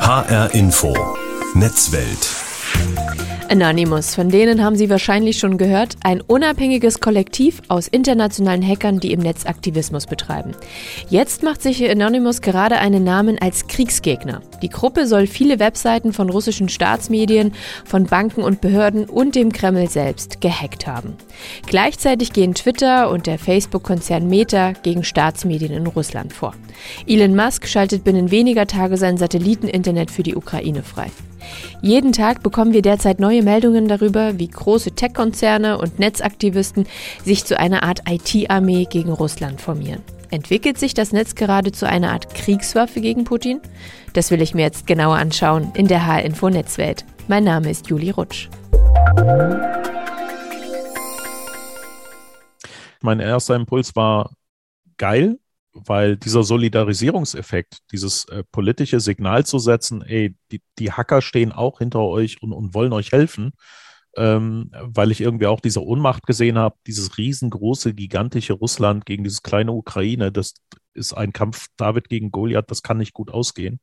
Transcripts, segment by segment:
HR Info. Netzwelt Anonymous, von denen haben Sie wahrscheinlich schon gehört, ein unabhängiges Kollektiv aus internationalen Hackern, die im Netz Aktivismus betreiben. Jetzt macht sich Anonymous gerade einen Namen als Kriegsgegner. Die Gruppe soll viele Webseiten von russischen Staatsmedien, von Banken und Behörden und dem Kreml selbst gehackt haben. Gleichzeitig gehen Twitter und der Facebook-Konzern Meta gegen Staatsmedien in Russland vor. Elon Musk schaltet binnen weniger Tage sein Satelliteninternet für die Ukraine frei. Jeden Tag bekommen wir derzeit neue Meldungen darüber, wie große Tech-Konzerne und Netzaktivisten sich zu einer Art IT-Armee gegen Russland formieren. Entwickelt sich das Netz gerade zu einer Art Kriegswaffe gegen Putin? Das will ich mir jetzt genauer anschauen in der H-Info Netzwelt. Mein Name ist Juli Rutsch. Mein erster Impuls war geil, weil dieser Solidarisierungseffekt, dieses äh, politische Signal zu setzen, ey, die, die Hacker stehen auch hinter euch und, und wollen euch helfen, ähm, weil ich irgendwie auch diese Ohnmacht gesehen habe, dieses riesengroße, gigantische Russland gegen dieses kleine Ukraine, das ist ein Kampf David gegen Goliath, das kann nicht gut ausgehen.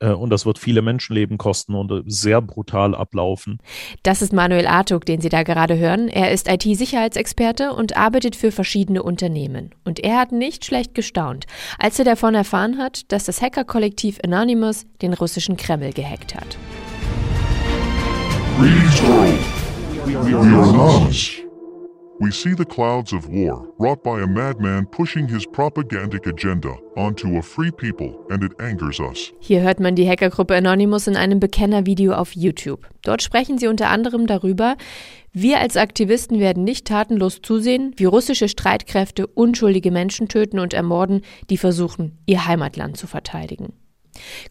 Äh, und das wird viele Menschenleben kosten und äh, sehr brutal ablaufen. Das ist Manuel Artuk, den Sie da gerade hören. Er ist IT-Sicherheitsexperte und arbeitet für verschiedene Unternehmen. Und er hat nicht schlecht gestaunt, als er davon erfahren hat, dass das Hackerkollektiv Anonymous den russischen Kreml gehackt hat. We are anonymous. We see the clouds of war wrought by a madman pushing his propagandic agenda onto a free people and it angers us. Hier hört man die Hackergruppe Anonymous in einem Bekennervideo auf YouTube. Dort sprechen sie unter anderem darüber, wir als Aktivisten werden nicht tatenlos zusehen, wie russische Streitkräfte unschuldige Menschen töten und ermorden, die versuchen, ihr Heimatland zu verteidigen.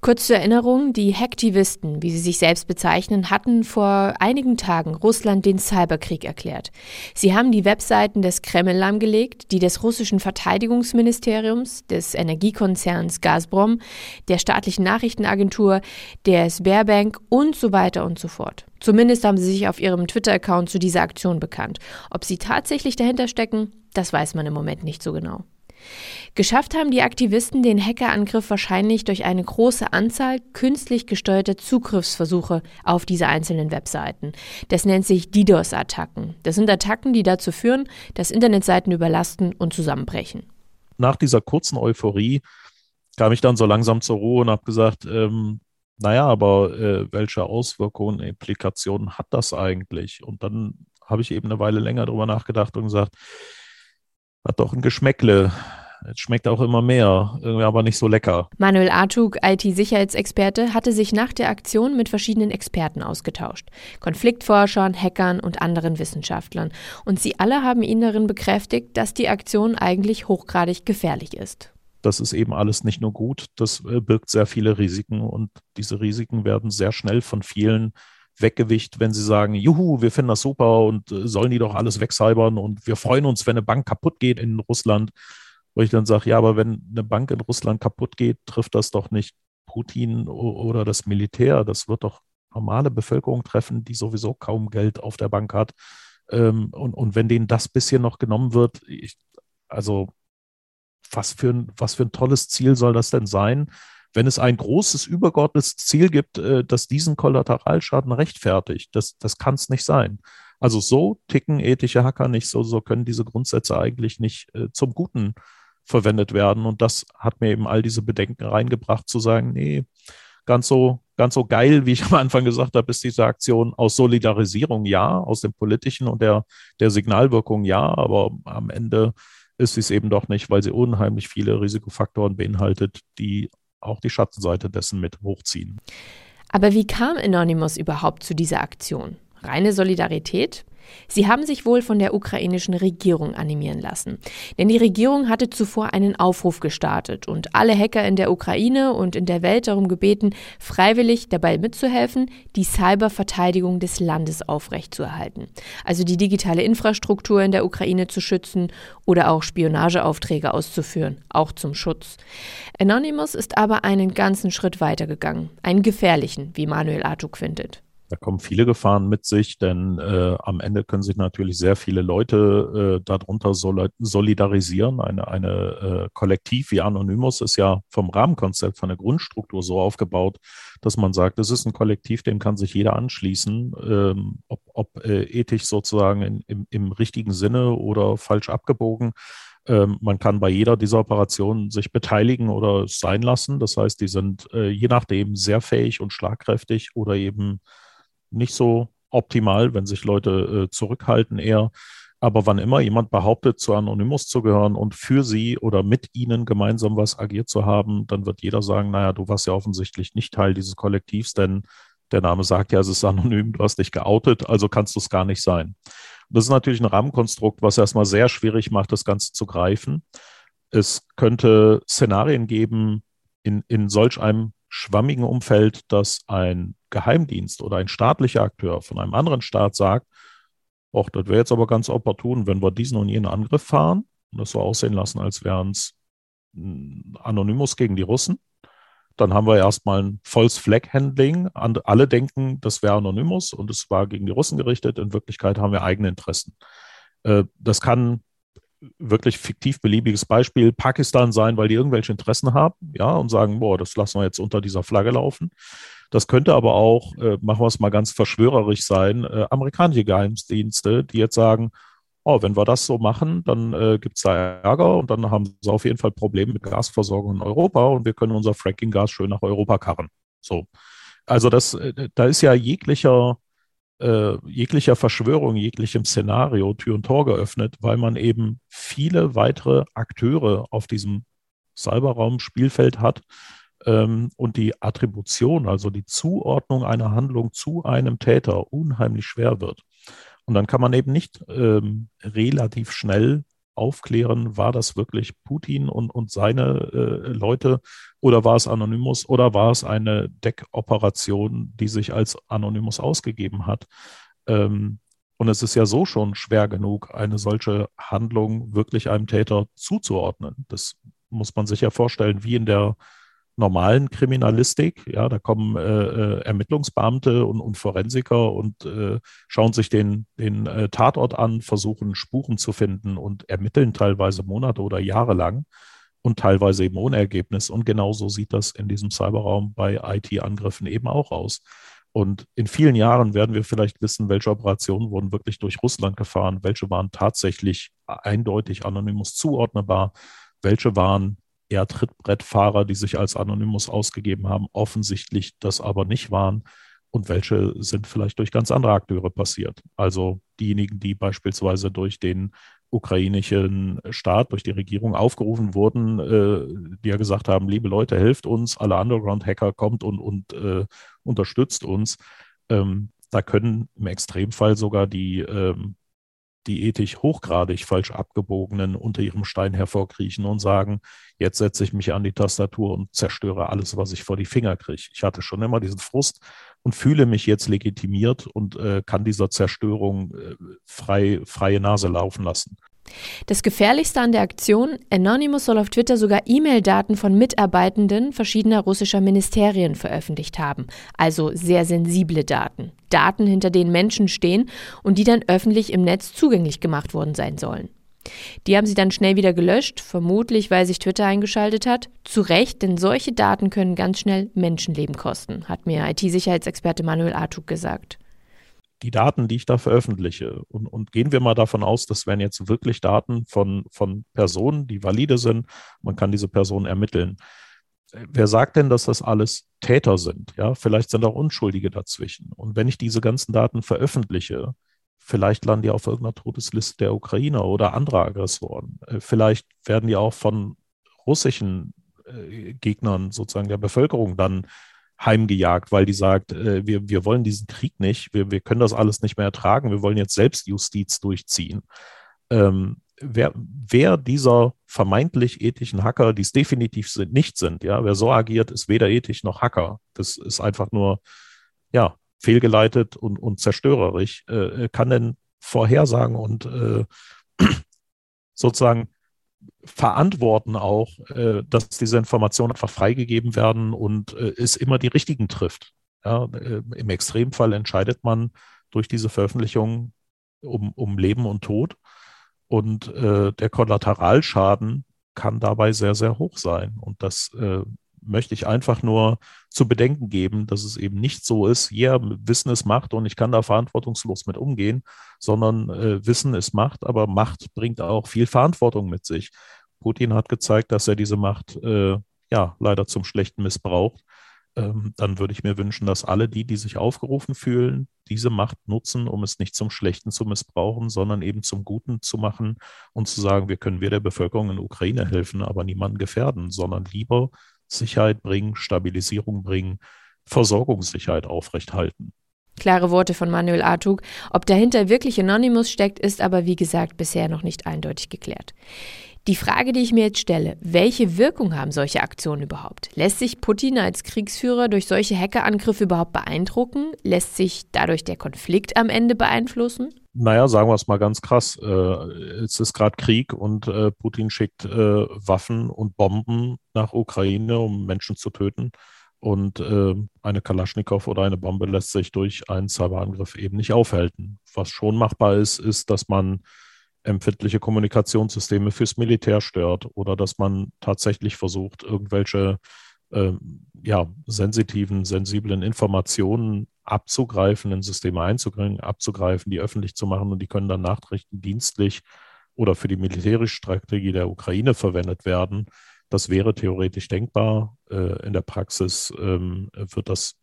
Kurz zur Erinnerung, die Hacktivisten, wie sie sich selbst bezeichnen, hatten vor einigen Tagen Russland den Cyberkrieg erklärt. Sie haben die Webseiten des Kreml lahmgelegt, die des russischen Verteidigungsministeriums, des Energiekonzerns Gazprom, der staatlichen Nachrichtenagentur, der Sberbank und so weiter und so fort. Zumindest haben sie sich auf ihrem Twitter-Account zu dieser Aktion bekannt. Ob sie tatsächlich dahinter stecken, das weiß man im Moment nicht so genau. Geschafft haben die Aktivisten den Hackerangriff wahrscheinlich durch eine große Anzahl künstlich gesteuerter Zugriffsversuche auf diese einzelnen Webseiten. Das nennt sich DDoS-Attacken. Das sind Attacken, die dazu führen, dass Internetseiten überlasten und zusammenbrechen. Nach dieser kurzen Euphorie kam ich dann so langsam zur Ruhe und habe gesagt, ähm, naja, aber äh, welche Auswirkungen, Implikationen hat das eigentlich? Und dann habe ich eben eine Weile länger darüber nachgedacht und gesagt, hat doch ein Geschmäckle. Es schmeckt auch immer mehr, irgendwie aber nicht so lecker. Manuel Artug, IT-Sicherheitsexperte, hatte sich nach der Aktion mit verschiedenen Experten ausgetauscht. Konfliktforschern, Hackern und anderen Wissenschaftlern. Und sie alle haben ihn darin bekräftigt, dass die Aktion eigentlich hochgradig gefährlich ist. Das ist eben alles nicht nur gut, das äh, birgt sehr viele Risiken und diese Risiken werden sehr schnell von vielen Weggewicht, wenn sie sagen, juhu, wir finden das super und äh, sollen die doch alles wegcybern und wir freuen uns, wenn eine Bank kaputt geht in Russland. Wo ich dann sage, ja, aber wenn eine Bank in Russland kaputt geht, trifft das doch nicht Putin oder das Militär. Das wird doch normale Bevölkerung treffen, die sowieso kaum Geld auf der Bank hat. Ähm, und, und wenn denen das bisschen noch genommen wird, ich, also was für, ein, was für ein tolles Ziel soll das denn sein? Wenn es ein großes übergeordnetes Ziel gibt, äh, das diesen Kollateralschaden rechtfertigt. Das, das kann es nicht sein. Also so ticken ethische Hacker nicht, so, so können diese Grundsätze eigentlich nicht äh, zum Guten verwendet werden. Und das hat mir eben all diese Bedenken reingebracht, zu sagen, nee, ganz so, ganz so geil, wie ich am Anfang gesagt habe, ist diese Aktion aus Solidarisierung ja, aus dem politischen und der, der Signalwirkung ja, aber am Ende ist sie es eben doch nicht, weil sie unheimlich viele Risikofaktoren beinhaltet, die auch die Schattenseite dessen mit hochziehen. Aber wie kam Anonymous überhaupt zu dieser Aktion? Reine Solidarität? Sie haben sich wohl von der ukrainischen Regierung animieren lassen. Denn die Regierung hatte zuvor einen Aufruf gestartet und alle Hacker in der Ukraine und in der Welt darum gebeten, freiwillig dabei mitzuhelfen, die Cyberverteidigung des Landes aufrechtzuerhalten. Also die digitale Infrastruktur in der Ukraine zu schützen oder auch Spionageaufträge auszuführen, auch zum Schutz. Anonymous ist aber einen ganzen Schritt weitergegangen, einen gefährlichen, wie Manuel Artuk findet. Da kommen viele Gefahren mit sich, denn äh, am Ende können sich natürlich sehr viele Leute äh, darunter solidarisieren. Eine, eine äh, Kollektiv wie Anonymous ist ja vom Rahmenkonzept, von der Grundstruktur so aufgebaut, dass man sagt, es ist ein Kollektiv, dem kann sich jeder anschließen, ähm, ob, ob äh, ethisch sozusagen in, im, im richtigen Sinne oder falsch abgebogen. Ähm, man kann bei jeder dieser Operationen sich beteiligen oder sein lassen. Das heißt, die sind äh, je nachdem sehr fähig und schlagkräftig oder eben nicht so optimal, wenn sich Leute äh, zurückhalten eher. Aber wann immer jemand behauptet, zu Anonymous zu gehören und für sie oder mit ihnen gemeinsam was agiert zu haben, dann wird jeder sagen, naja, du warst ja offensichtlich nicht Teil dieses Kollektivs, denn der Name sagt ja, es ist anonym, du hast dich geoutet, also kannst du es gar nicht sein. Das ist natürlich ein Rahmenkonstrukt, was erstmal sehr schwierig macht, das Ganze zu greifen. Es könnte Szenarien geben in, in solch einem schwammigen Umfeld, dass ein Geheimdienst oder ein staatlicher Akteur von einem anderen Staat sagt, Och, das wäre jetzt aber ganz opportun, wenn wir diesen und jenen Angriff fahren und das so aussehen lassen, als wären es hm, Anonymous gegen die Russen. Dann haben wir erstmal ein False Flag Handling. Alle denken, das wäre Anonymous und es war gegen die Russen gerichtet. In Wirklichkeit haben wir eigene Interessen. Äh, das kann wirklich fiktiv beliebiges Beispiel Pakistan sein, weil die irgendwelche Interessen haben, ja, und sagen, boah, das lassen wir jetzt unter dieser Flagge laufen. Das könnte aber auch, äh, machen wir es mal ganz verschwörerisch sein, äh, amerikanische Geheimdienste, die jetzt sagen, oh, wenn wir das so machen, dann äh, gibt es da Ärger und dann haben sie auf jeden Fall Probleme mit Gasversorgung in Europa und wir können unser Fracking-Gas schön nach Europa karren. So. Also das, äh, da ist ja jeglicher äh, jeglicher Verschwörung, jeglichem Szenario Tür und Tor geöffnet, weil man eben viele weitere Akteure auf diesem Cyberraum-Spielfeld hat ähm, und die Attribution, also die Zuordnung einer Handlung zu einem Täter unheimlich schwer wird. Und dann kann man eben nicht ähm, relativ schnell aufklären, war das wirklich Putin und, und seine äh, Leute oder war es Anonymous oder war es eine Deckoperation, die sich als Anonymous ausgegeben hat. Ähm, und es ist ja so schon schwer genug, eine solche Handlung wirklich einem Täter zuzuordnen. Das muss man sich ja vorstellen, wie in der normalen Kriminalistik. Ja, da kommen äh, äh, Ermittlungsbeamte und, und, Forensiker und äh, schauen sich den, den äh, Tatort an, versuchen Spuren zu finden und ermitteln teilweise Monate oder Jahre lang und teilweise eben ohne Ergebnis. Und genauso sieht das in diesem Cyberraum bei IT-Angriffen eben auch aus. Und in vielen Jahren werden wir vielleicht wissen, welche Operationen wurden wirklich durch Russland gefahren, welche waren tatsächlich eindeutig Anonymous zuordnender, welche waren eher Trittbrettfahrer, die sich als Anonymous ausgegeben haben, offensichtlich das aber nicht waren und welche sind vielleicht durch ganz andere Akteure passiert. Also diejenigen, die beispielsweise durch den ukrainischen Staat, durch die Regierung aufgerufen wurden, äh, die ja gesagt haben, liebe Leute, helft uns, alle Underground-Hacker kommt und, und äh, unterstützt uns. Ähm, da können im Extremfall sogar die ähm, die ethisch hochgradig falsch abgebogenen unter ihrem Stein hervorkriechen und sagen, jetzt setze ich mich an die Tastatur und zerstöre alles, was ich vor die Finger kriege. Ich hatte schon immer diesen Frust und fühle mich jetzt legitimiert und äh, kann dieser Zerstörung äh, frei, freie Nase laufen lassen. Das Gefährlichste an der Aktion, Anonymous soll auf Twitter sogar E-Mail-Daten von Mitarbeitenden verschiedener russischer Ministerien veröffentlicht haben, also sehr sensible Daten. Daten, hinter denen Menschen stehen und die dann öffentlich im Netz zugänglich gemacht worden sein sollen. Die haben sie dann schnell wieder gelöscht, vermutlich weil sich Twitter eingeschaltet hat. Zu Recht, denn solche Daten können ganz schnell Menschenleben kosten, hat mir IT-Sicherheitsexperte Manuel Artuk gesagt die Daten, die ich da veröffentliche, und, und, gehen wir mal davon aus, das wären jetzt wirklich Daten von, von Personen, die valide sind, man kann diese Personen ermitteln. Wer sagt denn, dass das alles Täter sind? Ja, vielleicht sind auch Unschuldige dazwischen. Und wenn ich diese ganzen Daten veröffentliche, vielleicht landen die auf irgendeiner Todesliste der Ukrainer oder anderer Aggressoren. Äh, vielleicht werden die auch von russischen äh, Gegnern sozusagen der Bevölkerung dann heimgejagt, weil die sagt, äh, wir, wir wollen diesen Krieg nicht, wir, wir können das alles nicht mehr ertragen, wir wollen jetzt Selbstjustiz durchziehen. Ähm, wer, wer dieser vermeintlich ethischen Hacker, die es definitiv sind, nicht sind, ja, wer so agiert, ist weder ethisch noch Hacker. Das ist einfach nur, ja, fehlgeleitet und, und zerstörerisch, äh, kann denn vorhersagen und äh, sozusagen verantworten auch, äh, dass diese Informationen einfach freigegeben werden und äh, es immer die richtigen trifft. Ja, äh, Im Extremfall entscheidet man durch diese Veröffentlichung um, um Leben und Tod. Und äh, der Kollateralschaden kann dabei sehr, sehr hoch sein. Und das äh, möchte ich einfach nur zu bedenken geben, dass es eben nicht so ist, ja, yeah, Wissen ist Macht und ich kann da verantwortungslos mit umgehen, sondern äh, Wissen ist Macht, aber Macht bringt auch viel Verantwortung mit sich. Putin hat gezeigt, dass er diese Macht äh, ja leider zum Schlechten missbraucht. Ähm, dann würde ich mir wünschen, dass alle die, die sich aufgerufen fühlen, diese Macht nutzen, um es nicht zum Schlechten zu missbrauchen, sondern eben zum Guten zu machen und zu sagen, wir können wir der Bevölkerung in Ukraine helfen, aber niemanden gefährden, sondern lieber Sicherheit bringen, Stabilisierung bringen, Versorgungssicherheit aufrechthalten. Klare Worte von Manuel Artug. Ob dahinter wirklich Anonymous steckt, ist aber wie gesagt bisher noch nicht eindeutig geklärt. Die Frage, die ich mir jetzt stelle, welche Wirkung haben solche Aktionen überhaupt? Lässt sich Putin als Kriegsführer durch solche Hackerangriffe überhaupt beeindrucken? Lässt sich dadurch der Konflikt am Ende beeinflussen? Naja, sagen wir es mal ganz krass. Äh, es ist gerade Krieg und äh, Putin schickt äh, Waffen und Bomben nach Ukraine, um Menschen zu töten. Und äh, eine Kalaschnikow oder eine Bombe lässt sich durch einen Cyberangriff eben nicht aufhalten. Was schon machbar ist, ist, dass man empfindliche Kommunikationssysteme fürs Militär stört oder dass man tatsächlich versucht, irgendwelche äh, ja, sensitiven, sensiblen Informationen abzugreifen, in Systeme einzubringen, abzugreifen, die öffentlich zu machen und die können dann nachrichtendienstlich oder für die militärische Strategie der Ukraine verwendet werden. Das wäre theoretisch denkbar. Äh, in der Praxis ähm, wird das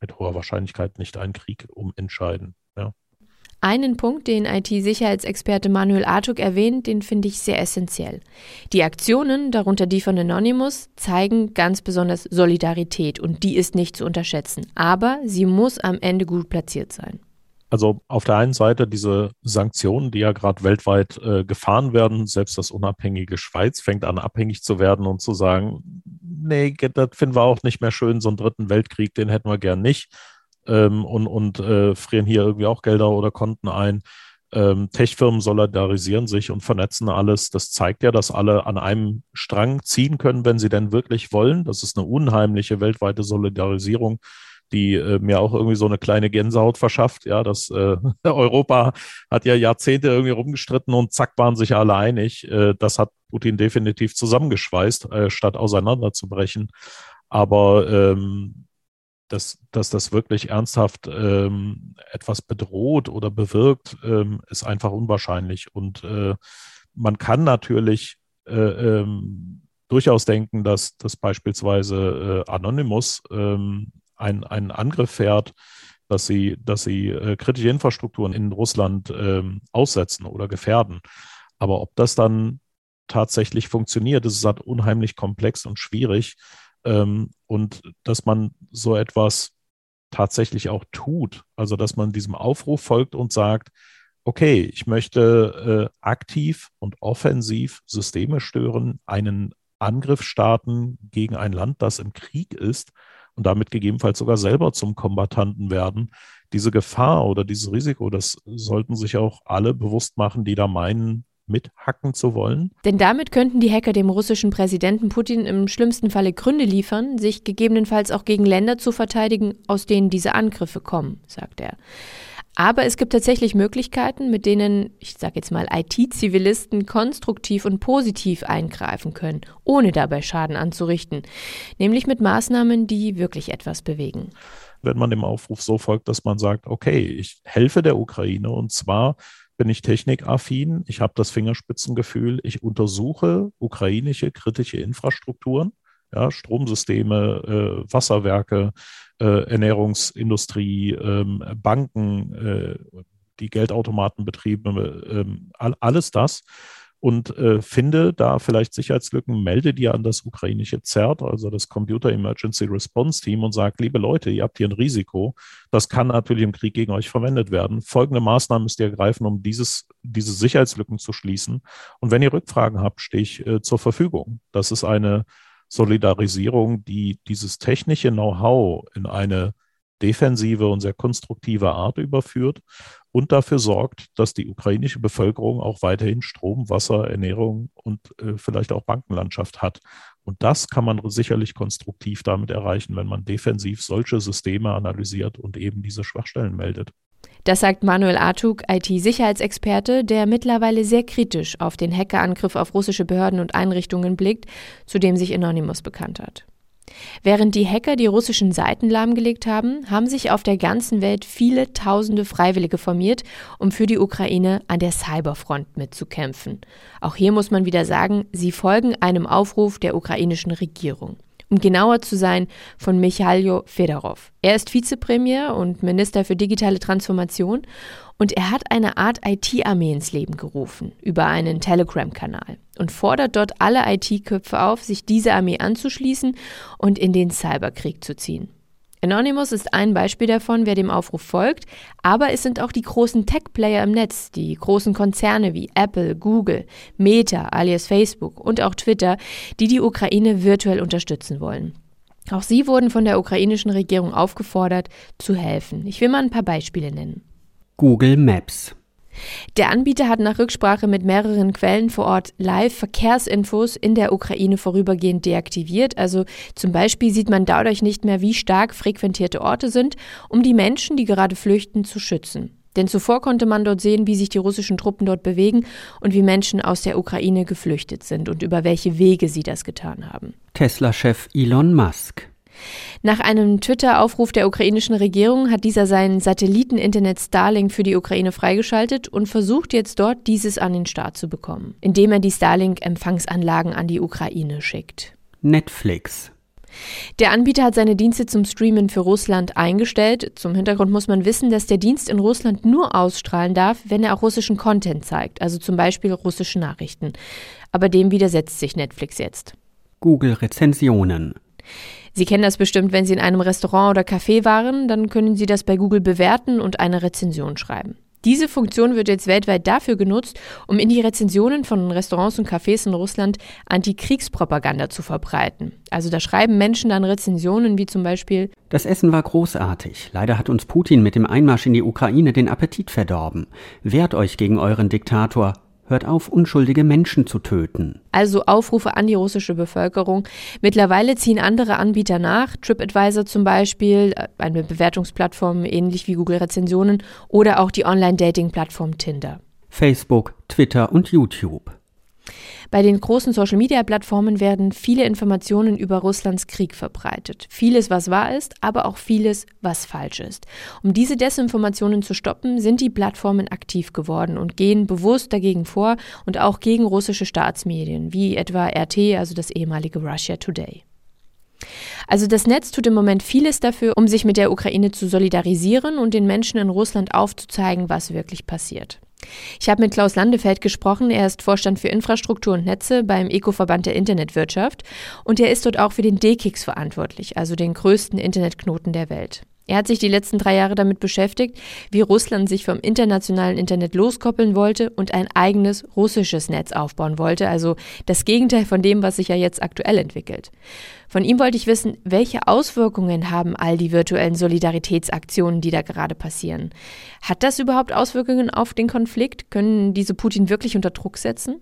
mit hoher Wahrscheinlichkeit nicht einen Krieg umentscheiden. Ja. Einen Punkt, den IT-Sicherheitsexperte Manuel Artuk erwähnt, den finde ich sehr essentiell. Die Aktionen, darunter die von Anonymous, zeigen ganz besonders Solidarität und die ist nicht zu unterschätzen. Aber sie muss am Ende gut platziert sein. Also auf der einen Seite diese Sanktionen, die ja gerade weltweit äh, gefahren werden, selbst das unabhängige Schweiz fängt an abhängig zu werden und zu sagen, nee, das finden wir auch nicht mehr schön, so einen dritten Weltkrieg, den hätten wir gern nicht ähm, und, und äh, frieren hier irgendwie auch Gelder oder Konten ein. Ähm, Tech-Firmen solidarisieren sich und vernetzen alles. Das zeigt ja, dass alle an einem Strang ziehen können, wenn sie denn wirklich wollen. Das ist eine unheimliche weltweite Solidarisierung, die äh, mir auch irgendwie so eine kleine Gänsehaut verschafft. Ja, das äh, Europa hat ja Jahrzehnte irgendwie rumgestritten und zack waren sich alle einig. Äh, das hat Putin definitiv zusammengeschweißt, äh, statt auseinanderzubrechen. Aber ähm, dass, dass das wirklich ernsthaft ähm, etwas bedroht oder bewirkt, ähm, ist einfach unwahrscheinlich. Und äh, man kann natürlich äh, ähm, durchaus denken, dass, dass beispielsweise äh, Anonymous ähm, ein, einen Angriff fährt, dass sie, dass sie äh, kritische Infrastrukturen in Russland ähm, aussetzen oder gefährden. Aber ob das dann tatsächlich funktioniert, ist halt unheimlich komplex und schwierig. Ähm, und dass man so etwas tatsächlich auch tut. Also dass man diesem Aufruf folgt und sagt, okay, ich möchte äh, aktiv und offensiv Systeme stören, einen Angriff starten gegen ein Land, das im Krieg ist und damit gegebenenfalls sogar selber zum Kombattanten werden. Diese Gefahr oder dieses Risiko, das sollten sich auch alle bewusst machen, die da meinen, mithacken zu wollen? Denn damit könnten die Hacker dem russischen Präsidenten Putin im schlimmsten Falle Gründe liefern, sich gegebenenfalls auch gegen Länder zu verteidigen, aus denen diese Angriffe kommen, sagt er. Aber es gibt tatsächlich Möglichkeiten, mit denen, ich sage jetzt mal, IT-Zivilisten konstruktiv und positiv eingreifen können, ohne dabei Schaden anzurichten. Nämlich mit Maßnahmen, die wirklich etwas bewegen. Wenn man dem Aufruf so folgt, dass man sagt, okay, ich helfe der Ukraine und zwar bin ich technikaffin, ich habe das Fingerspitzengefühl, ich untersuche ukrainische kritische Infrastrukturen, ja, Stromsysteme, äh, Wasserwerke, äh, Ernährungsindustrie, ähm, Banken, äh, die Geldautomatenbetriebe, ähm, all, alles das und äh, finde da vielleicht Sicherheitslücken, melde die an das ukrainische CERT, also das Computer Emergency Response Team und sage, liebe Leute, ihr habt hier ein Risiko. Das kann natürlich im Krieg gegen euch verwendet werden. Folgende Maßnahmen müsst ihr ergreifen, um dieses, diese Sicherheitslücken zu schließen. Und wenn ihr Rückfragen habt, stehe ich äh, zur Verfügung. Das ist eine Solidarisierung, die dieses technische Know-how in eine defensive und sehr konstruktive Art überführt und dafür sorgt, dass die ukrainische Bevölkerung auch weiterhin Strom, Wasser, Ernährung und äh, vielleicht auch Bankenlandschaft hat. Und das kann man sicherlich konstruktiv damit erreichen, wenn man defensiv solche Systeme analysiert und eben diese Schwachstellen meldet. Das sagt Manuel Artuk, IT-Sicherheitsexperte, der mittlerweile sehr kritisch auf den Hackerangriff auf russische Behörden und Einrichtungen blickt, zu dem sich Anonymous bekannt hat. Während die Hacker die russischen Seiten lahmgelegt haben, haben sich auf der ganzen Welt viele tausende Freiwillige formiert, um für die Ukraine an der Cyberfront mitzukämpfen. Auch hier muss man wieder sagen, sie folgen einem Aufruf der ukrainischen Regierung um genauer zu sein, von Michailo Fedorov. Er ist Vizepremier und Minister für digitale Transformation und er hat eine Art IT-Armee ins Leben gerufen über einen Telegram-Kanal und fordert dort alle IT-Köpfe auf, sich dieser Armee anzuschließen und in den Cyberkrieg zu ziehen. Anonymous ist ein Beispiel davon, wer dem Aufruf folgt, aber es sind auch die großen Tech-Player im Netz, die großen Konzerne wie Apple, Google, Meta alias Facebook und auch Twitter, die die Ukraine virtuell unterstützen wollen. Auch sie wurden von der ukrainischen Regierung aufgefordert, zu helfen. Ich will mal ein paar Beispiele nennen. Google Maps. Der Anbieter hat nach Rücksprache mit mehreren Quellen vor Ort Live-Verkehrsinfos in der Ukraine vorübergehend deaktiviert. Also zum Beispiel sieht man dadurch nicht mehr, wie stark frequentierte Orte sind, um die Menschen, die gerade flüchten, zu schützen. Denn zuvor konnte man dort sehen, wie sich die russischen Truppen dort bewegen und wie Menschen aus der Ukraine geflüchtet sind und über welche Wege sie das getan haben. Tesla-Chef Elon Musk. Nach einem Twitter-Aufruf der ukrainischen Regierung hat dieser sein Satelliten-Internet Starlink für die Ukraine freigeschaltet und versucht jetzt dort, dieses an den Start zu bekommen, indem er die Starlink-Empfangsanlagen an die Ukraine schickt. Netflix. Der Anbieter hat seine Dienste zum Streamen für Russland eingestellt. Zum Hintergrund muss man wissen, dass der Dienst in Russland nur ausstrahlen darf, wenn er auch russischen Content zeigt, also zum Beispiel russische Nachrichten. Aber dem widersetzt sich Netflix jetzt. Google Rezensionen. Sie kennen das bestimmt, wenn Sie in einem Restaurant oder Café waren, dann können Sie das bei Google bewerten und eine Rezension schreiben. Diese Funktion wird jetzt weltweit dafür genutzt, um in die Rezensionen von Restaurants und Cafés in Russland Antikriegspropaganda zu verbreiten. Also da schreiben Menschen dann Rezensionen wie zum Beispiel Das Essen war großartig. Leider hat uns Putin mit dem Einmarsch in die Ukraine den Appetit verdorben. Wehrt euch gegen euren Diktator. Hört auf, unschuldige Menschen zu töten. Also Aufrufe an die russische Bevölkerung. Mittlerweile ziehen andere Anbieter nach, TripAdvisor zum Beispiel, äh, eine Bewertungsplattform ähnlich wie Google Rezensionen oder auch die Online-Dating-Plattform Tinder. Facebook, Twitter und YouTube. Bei den großen Social-Media-Plattformen werden viele Informationen über Russlands Krieg verbreitet. Vieles, was wahr ist, aber auch vieles, was falsch ist. Um diese Desinformationen zu stoppen, sind die Plattformen aktiv geworden und gehen bewusst dagegen vor und auch gegen russische Staatsmedien, wie etwa RT, also das ehemalige Russia Today. Also das Netz tut im Moment vieles dafür, um sich mit der Ukraine zu solidarisieren und den Menschen in Russland aufzuzeigen, was wirklich passiert. Ich habe mit Klaus Landefeld gesprochen. Er ist Vorstand für Infrastruktur und Netze beim Eco-Verband der Internetwirtschaft und er ist dort auch für den DKIX verantwortlich, also den größten Internetknoten der Welt. Er hat sich die letzten drei Jahre damit beschäftigt, wie Russland sich vom internationalen Internet loskoppeln wollte und ein eigenes russisches Netz aufbauen wollte, also das Gegenteil von dem, was sich ja jetzt aktuell entwickelt. Von ihm wollte ich wissen, welche Auswirkungen haben all die virtuellen Solidaritätsaktionen, die da gerade passieren? Hat das überhaupt Auswirkungen auf den Konflikt? Können diese Putin wirklich unter Druck setzen?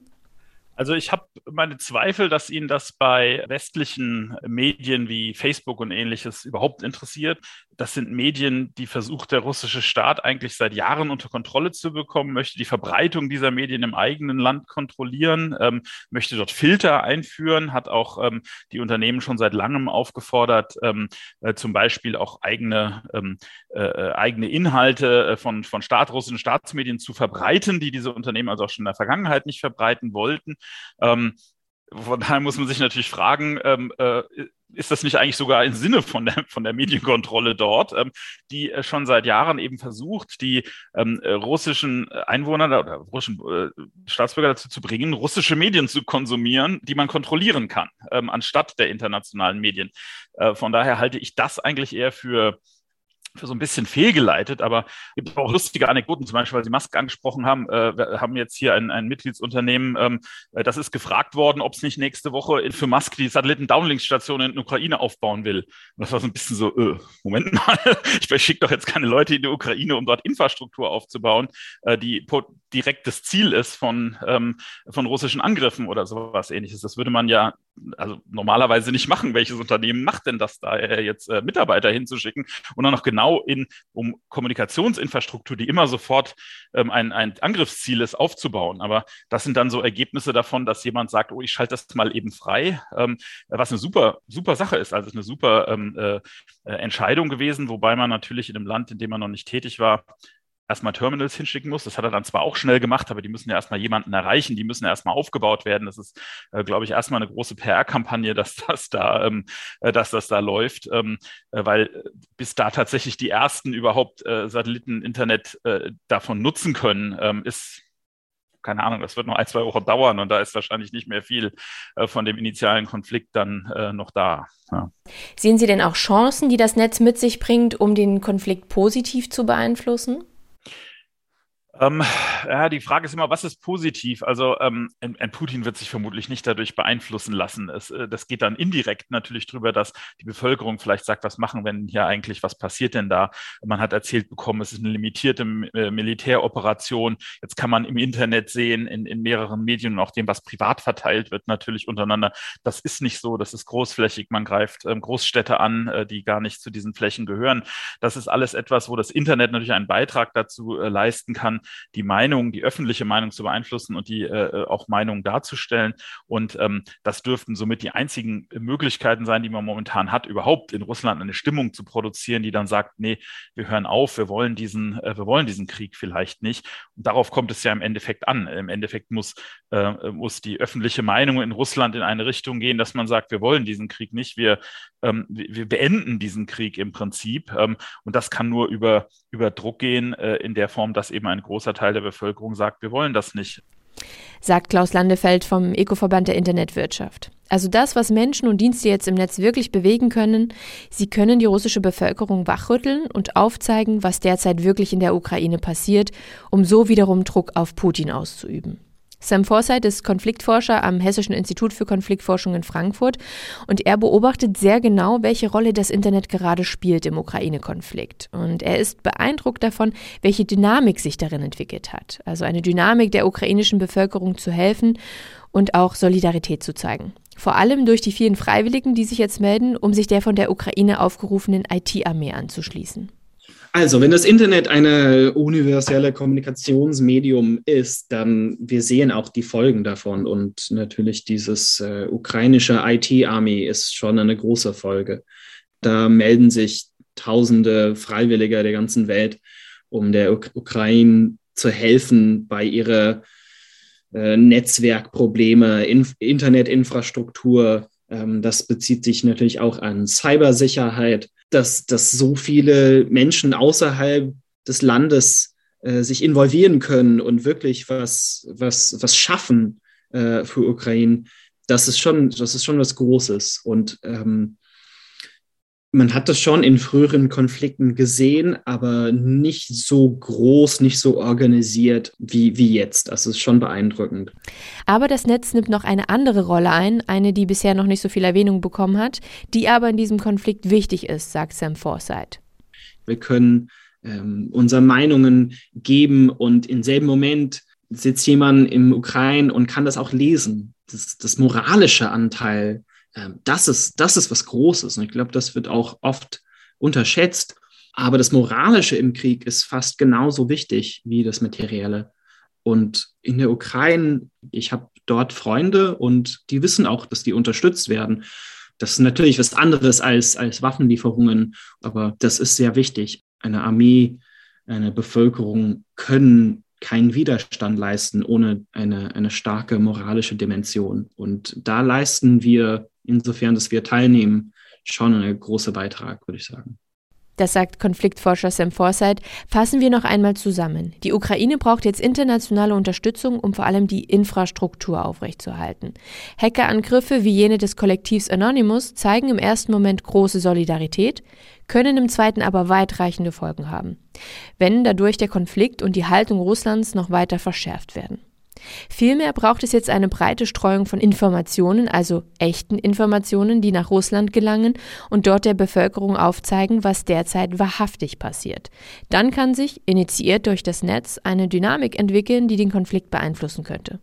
Also ich habe meine Zweifel, dass ihn das bei westlichen Medien wie Facebook und ähnliches überhaupt interessiert. Das sind Medien, die versucht der russische Staat eigentlich seit Jahren unter Kontrolle zu bekommen, möchte die Verbreitung dieser Medien im eigenen Land kontrollieren, ähm, möchte dort Filter einführen, hat auch ähm, die Unternehmen schon seit langem aufgefordert, ähm, äh, zum Beispiel auch eigene, ähm, äh, äh eigene Inhalte äh, von, von Staat, russischen Staatsmedien zu verbreiten, die diese Unternehmen also auch schon in der Vergangenheit nicht verbreiten wollten. Ähm, von daher muss man sich natürlich fragen, ähm, äh, ist das nicht eigentlich sogar im Sinne von der, von der Medienkontrolle dort, ähm, die äh, schon seit Jahren eben versucht, die ähm, äh, russischen Einwohner oder russischen äh, Staatsbürger dazu zu bringen, russische Medien zu konsumieren, die man kontrollieren kann, ähm, anstatt der internationalen Medien. Äh, von daher halte ich das eigentlich eher für so ein bisschen fehlgeleitet, aber es gibt auch lustige Anekdoten, zum Beispiel, weil Sie Musk angesprochen haben. Äh, wir haben jetzt hier ein, ein Mitgliedsunternehmen, ähm, äh, das ist gefragt worden, ob es nicht nächste Woche für Musk die Satelliten-Downlink-Station in der Ukraine aufbauen will. Und das war so ein bisschen so, äh, Moment mal, ich schicke doch jetzt keine Leute in die Ukraine, um dort Infrastruktur aufzubauen, äh, die direktes Ziel ist von, ähm, von russischen Angriffen oder sowas ähnliches. Das würde man ja also normalerweise nicht machen. Welches Unternehmen macht denn das da, äh, jetzt äh, Mitarbeiter hinzuschicken und dann noch genau in, um Kommunikationsinfrastruktur, die immer sofort ähm, ein, ein Angriffsziel ist, aufzubauen. Aber das sind dann so Ergebnisse davon, dass jemand sagt, oh, ich schalte das mal eben frei, ähm, was eine super, super Sache ist. Also eine super ähm, äh, äh, Entscheidung gewesen, wobei man natürlich in einem Land, in dem man noch nicht tätig war, erstmal Terminals hinschicken muss. Das hat er dann zwar auch schnell gemacht, aber die müssen ja erstmal jemanden erreichen, die müssen ja erstmal aufgebaut werden. Das ist, äh, glaube ich, erstmal eine große PR-Kampagne, dass das da, ähm, äh, dass das da läuft, ähm, äh, weil äh, bis da tatsächlich die ersten überhaupt äh, Satelliten-Internet äh, davon nutzen können, ähm, ist keine Ahnung, das wird noch ein, zwei Wochen dauern und da ist wahrscheinlich nicht mehr viel äh, von dem initialen Konflikt dann äh, noch da. Ja. Sehen Sie denn auch Chancen, die das Netz mit sich bringt, um den Konflikt positiv zu beeinflussen? Ähm, ja, die Frage ist immer, was ist positiv? Also ähm, Putin wird sich vermutlich nicht dadurch beeinflussen lassen. Es, äh, das geht dann indirekt natürlich drüber, dass die Bevölkerung vielleicht sagt, was machen, wenn hier eigentlich, was passiert denn da? Man hat erzählt bekommen, es ist eine limitierte äh, Militäroperation. Jetzt kann man im Internet sehen, in, in mehreren Medien und auch dem, was privat verteilt wird, natürlich untereinander. Das ist nicht so, das ist großflächig. Man greift ähm, Großstädte an, äh, die gar nicht zu diesen Flächen gehören. Das ist alles etwas, wo das Internet natürlich einen Beitrag dazu äh, leisten kann, die Meinung, die öffentliche Meinung zu beeinflussen und die äh, auch Meinung darzustellen. Und ähm, das dürften somit die einzigen Möglichkeiten sein, die man momentan hat, überhaupt in Russland eine Stimmung zu produzieren, die dann sagt, nee, wir hören auf, wir wollen diesen, äh, wir wollen diesen Krieg vielleicht nicht. Und darauf kommt es ja im Endeffekt an. Im Endeffekt muss, äh, muss die öffentliche Meinung in Russland in eine Richtung gehen, dass man sagt, wir wollen diesen Krieg nicht, wir, ähm, wir beenden diesen Krieg im Prinzip. Ähm, und das kann nur über, über Druck gehen, äh, in der Form, dass eben ein großer Teil der Bevölkerung sagt, wir wollen das nicht. Sagt Klaus Landefeld vom Eco-Verband der Internetwirtschaft. Also das, was Menschen und Dienste jetzt im Netz wirklich bewegen können, sie können die russische Bevölkerung wachrütteln und aufzeigen, was derzeit wirklich in der Ukraine passiert, um so wiederum Druck auf Putin auszuüben. Sam Forsyth ist Konfliktforscher am Hessischen Institut für Konfliktforschung in Frankfurt und er beobachtet sehr genau, welche Rolle das Internet gerade spielt im Ukraine-Konflikt. Und er ist beeindruckt davon, welche Dynamik sich darin entwickelt hat. Also eine Dynamik der ukrainischen Bevölkerung zu helfen und auch Solidarität zu zeigen. Vor allem durch die vielen Freiwilligen, die sich jetzt melden, um sich der von der Ukraine aufgerufenen IT-Armee anzuschließen. Also, wenn das Internet eine universelle Kommunikationsmedium ist, dann wir sehen auch die Folgen davon. Und natürlich dieses äh, ukrainische IT-Army ist schon eine große Folge. Da melden sich Tausende Freiwilliger der ganzen Welt, um der Uk Ukraine zu helfen bei ihrer äh, Netzwerkprobleme, Inf Internetinfrastruktur. Ähm, das bezieht sich natürlich auch an Cybersicherheit dass, dass so viele Menschen außerhalb des Landes äh, sich involvieren können und wirklich was, was, was schaffen äh, für Ukraine, das ist schon, das ist schon was Großes. Und ähm, man hat das schon in früheren Konflikten gesehen, aber nicht so groß, nicht so organisiert wie, wie jetzt. Das ist schon beeindruckend. Aber das Netz nimmt noch eine andere Rolle ein, eine, die bisher noch nicht so viel Erwähnung bekommen hat, die aber in diesem Konflikt wichtig ist, sagt Sam Forsyth. Wir können ähm, unsere Meinungen geben und im selben Moment sitzt jemand im Ukraine und kann das auch lesen. Das, das moralische Anteil ähm, das, ist, das ist was Großes. Und ich glaube, das wird auch oft unterschätzt. Aber das Moralische im Krieg ist fast genauso wichtig wie das Materielle. Und in der Ukraine, ich habe dort Freunde und die wissen auch, dass die unterstützt werden. Das ist natürlich was anderes als, als Waffenlieferungen, aber das ist sehr wichtig. Eine Armee, eine Bevölkerung können keinen Widerstand leisten ohne eine, eine starke moralische Dimension. Und da leisten wir insofern, dass wir teilnehmen, schon ein großer Beitrag, würde ich sagen. Das sagt Konfliktforscher Sam Forsyth. Fassen wir noch einmal zusammen. Die Ukraine braucht jetzt internationale Unterstützung, um vor allem die Infrastruktur aufrechtzuerhalten. Hackerangriffe wie jene des Kollektivs Anonymous zeigen im ersten Moment große Solidarität, können im zweiten aber weitreichende Folgen haben, wenn dadurch der Konflikt und die Haltung Russlands noch weiter verschärft werden. Vielmehr braucht es jetzt eine breite Streuung von Informationen, also echten Informationen, die nach Russland gelangen und dort der Bevölkerung aufzeigen, was derzeit wahrhaftig passiert. Dann kann sich, initiiert durch das Netz, eine Dynamik entwickeln, die den Konflikt beeinflussen könnte.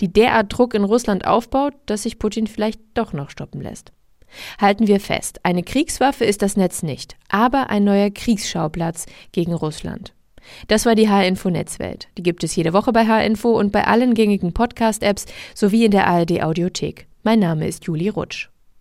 Die derart Druck in Russland aufbaut, dass sich Putin vielleicht doch noch stoppen lässt. Halten wir fest, eine Kriegswaffe ist das Netz nicht, aber ein neuer Kriegsschauplatz gegen Russland. Das war die H-Info Netzwelt. Die gibt es jede Woche bei H-Info und bei allen gängigen Podcast-Apps sowie in der ARD Audiothek. Mein Name ist Juli Rutsch.